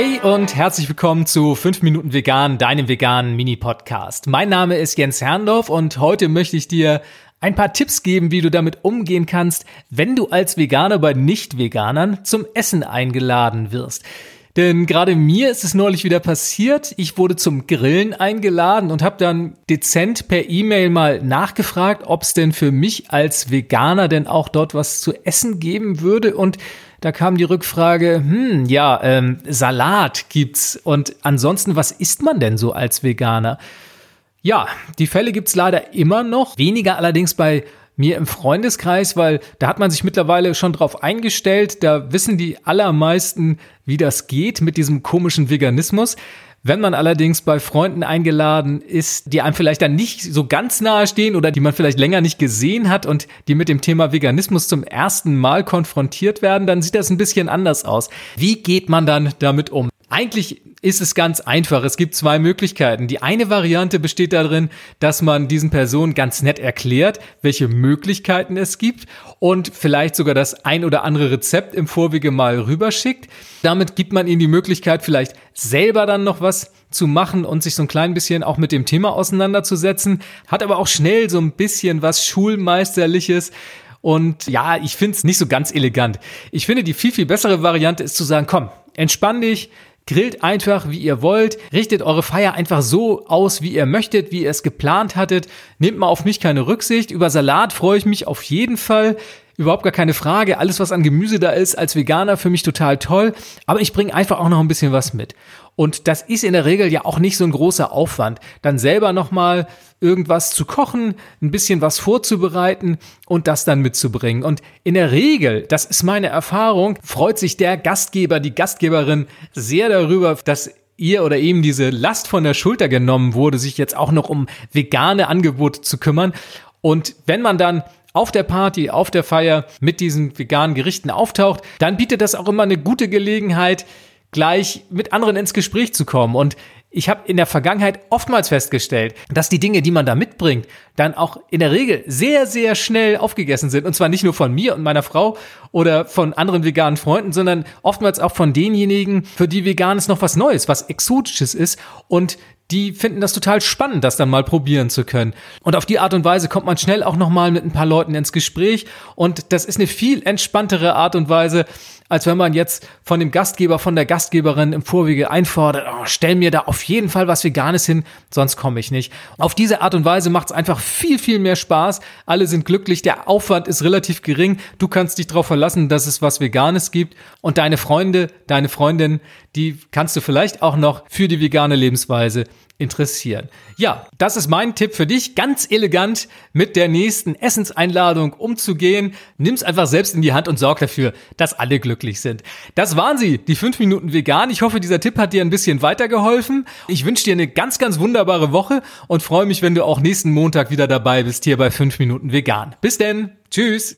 Hey und herzlich willkommen zu 5 Minuten Vegan, deinem veganen Mini-Podcast. Mein Name ist Jens Herrndorf und heute möchte ich dir ein paar Tipps geben, wie du damit umgehen kannst, wenn du als Veganer bei Nicht-Veganern zum Essen eingeladen wirst. Denn gerade mir ist es neulich wieder passiert. Ich wurde zum Grillen eingeladen und habe dann dezent per E-Mail mal nachgefragt, ob es denn für mich als Veganer denn auch dort was zu essen geben würde. Und da kam die Rückfrage, hm, ja, ähm, Salat gibt's. Und ansonsten, was isst man denn so als Veganer? Ja, die Fälle gibt's leider immer noch. Weniger allerdings bei mir im Freundeskreis, weil da hat man sich mittlerweile schon drauf eingestellt. Da wissen die allermeisten, wie das geht mit diesem komischen Veganismus. Wenn man allerdings bei Freunden eingeladen ist, die einem vielleicht dann nicht so ganz nahe stehen oder die man vielleicht länger nicht gesehen hat und die mit dem Thema Veganismus zum ersten Mal konfrontiert werden, dann sieht das ein bisschen anders aus. Wie geht man dann damit um? Eigentlich ist es ganz einfach. Es gibt zwei Möglichkeiten. Die eine Variante besteht darin, dass man diesen Personen ganz nett erklärt, welche Möglichkeiten es gibt und vielleicht sogar das ein oder andere Rezept im Vorwege mal rüberschickt. Damit gibt man ihnen die Möglichkeit, vielleicht selber dann noch was zu machen und sich so ein klein bisschen auch mit dem Thema auseinanderzusetzen. Hat aber auch schnell so ein bisschen was Schulmeisterliches. Und ja, ich finde es nicht so ganz elegant. Ich finde, die viel, viel bessere Variante ist zu sagen, komm, entspann dich, Grillt einfach, wie ihr wollt. Richtet eure Feier einfach so aus, wie ihr möchtet, wie ihr es geplant hattet. Nehmt mal auf mich keine Rücksicht. Über Salat freue ich mich auf jeden Fall. Überhaupt gar keine Frage. Alles, was an Gemüse da ist, als Veganer für mich total toll. Aber ich bringe einfach auch noch ein bisschen was mit. Und das ist in der Regel ja auch nicht so ein großer Aufwand. Dann selber nochmal irgendwas zu kochen, ein bisschen was vorzubereiten und das dann mitzubringen. Und in der Regel, das ist meine Erfahrung, freut sich der Gastgeber, die Gastgeberin sehr darüber, dass ihr oder ihm diese Last von der Schulter genommen wurde, sich jetzt auch noch um vegane Angebote zu kümmern. Und wenn man dann auf der Party, auf der Feier mit diesen veganen Gerichten auftaucht, dann bietet das auch immer eine gute Gelegenheit, gleich mit anderen ins Gespräch zu kommen. Und ich habe in der Vergangenheit oftmals festgestellt, dass die Dinge, die man da mitbringt, dann auch in der Regel sehr, sehr schnell aufgegessen sind. Und zwar nicht nur von mir und meiner Frau oder von anderen veganen Freunden, sondern oftmals auch von denjenigen, für die Veganes noch was Neues, was Exotisches ist und die finden das total spannend, das dann mal probieren zu können. Und auf die Art und Weise kommt man schnell auch nochmal mit ein paar Leuten ins Gespräch. Und das ist eine viel entspanntere Art und Weise, als wenn man jetzt von dem Gastgeber, von der Gastgeberin im Vorwege einfordert, oh, stell mir da auf jeden Fall was Veganes hin, sonst komme ich nicht. Auf diese Art und Weise macht es einfach viel, viel mehr Spaß. Alle sind glücklich, der Aufwand ist relativ gering. Du kannst dich darauf verlassen, dass es was Veganes gibt. Und deine Freunde, deine Freundin, die kannst du vielleicht auch noch für die vegane Lebensweise interessieren. Ja, das ist mein Tipp für dich, ganz elegant mit der nächsten Essenseinladung umzugehen. Nimm's einfach selbst in die Hand und sorg dafür, dass alle glücklich sind. Das waren sie, die fünf Minuten vegan. Ich hoffe, dieser Tipp hat dir ein bisschen weitergeholfen. Ich wünsche dir eine ganz, ganz wunderbare Woche und freue mich, wenn du auch nächsten Montag wieder dabei bist hier bei fünf Minuten vegan. Bis denn. Tschüss.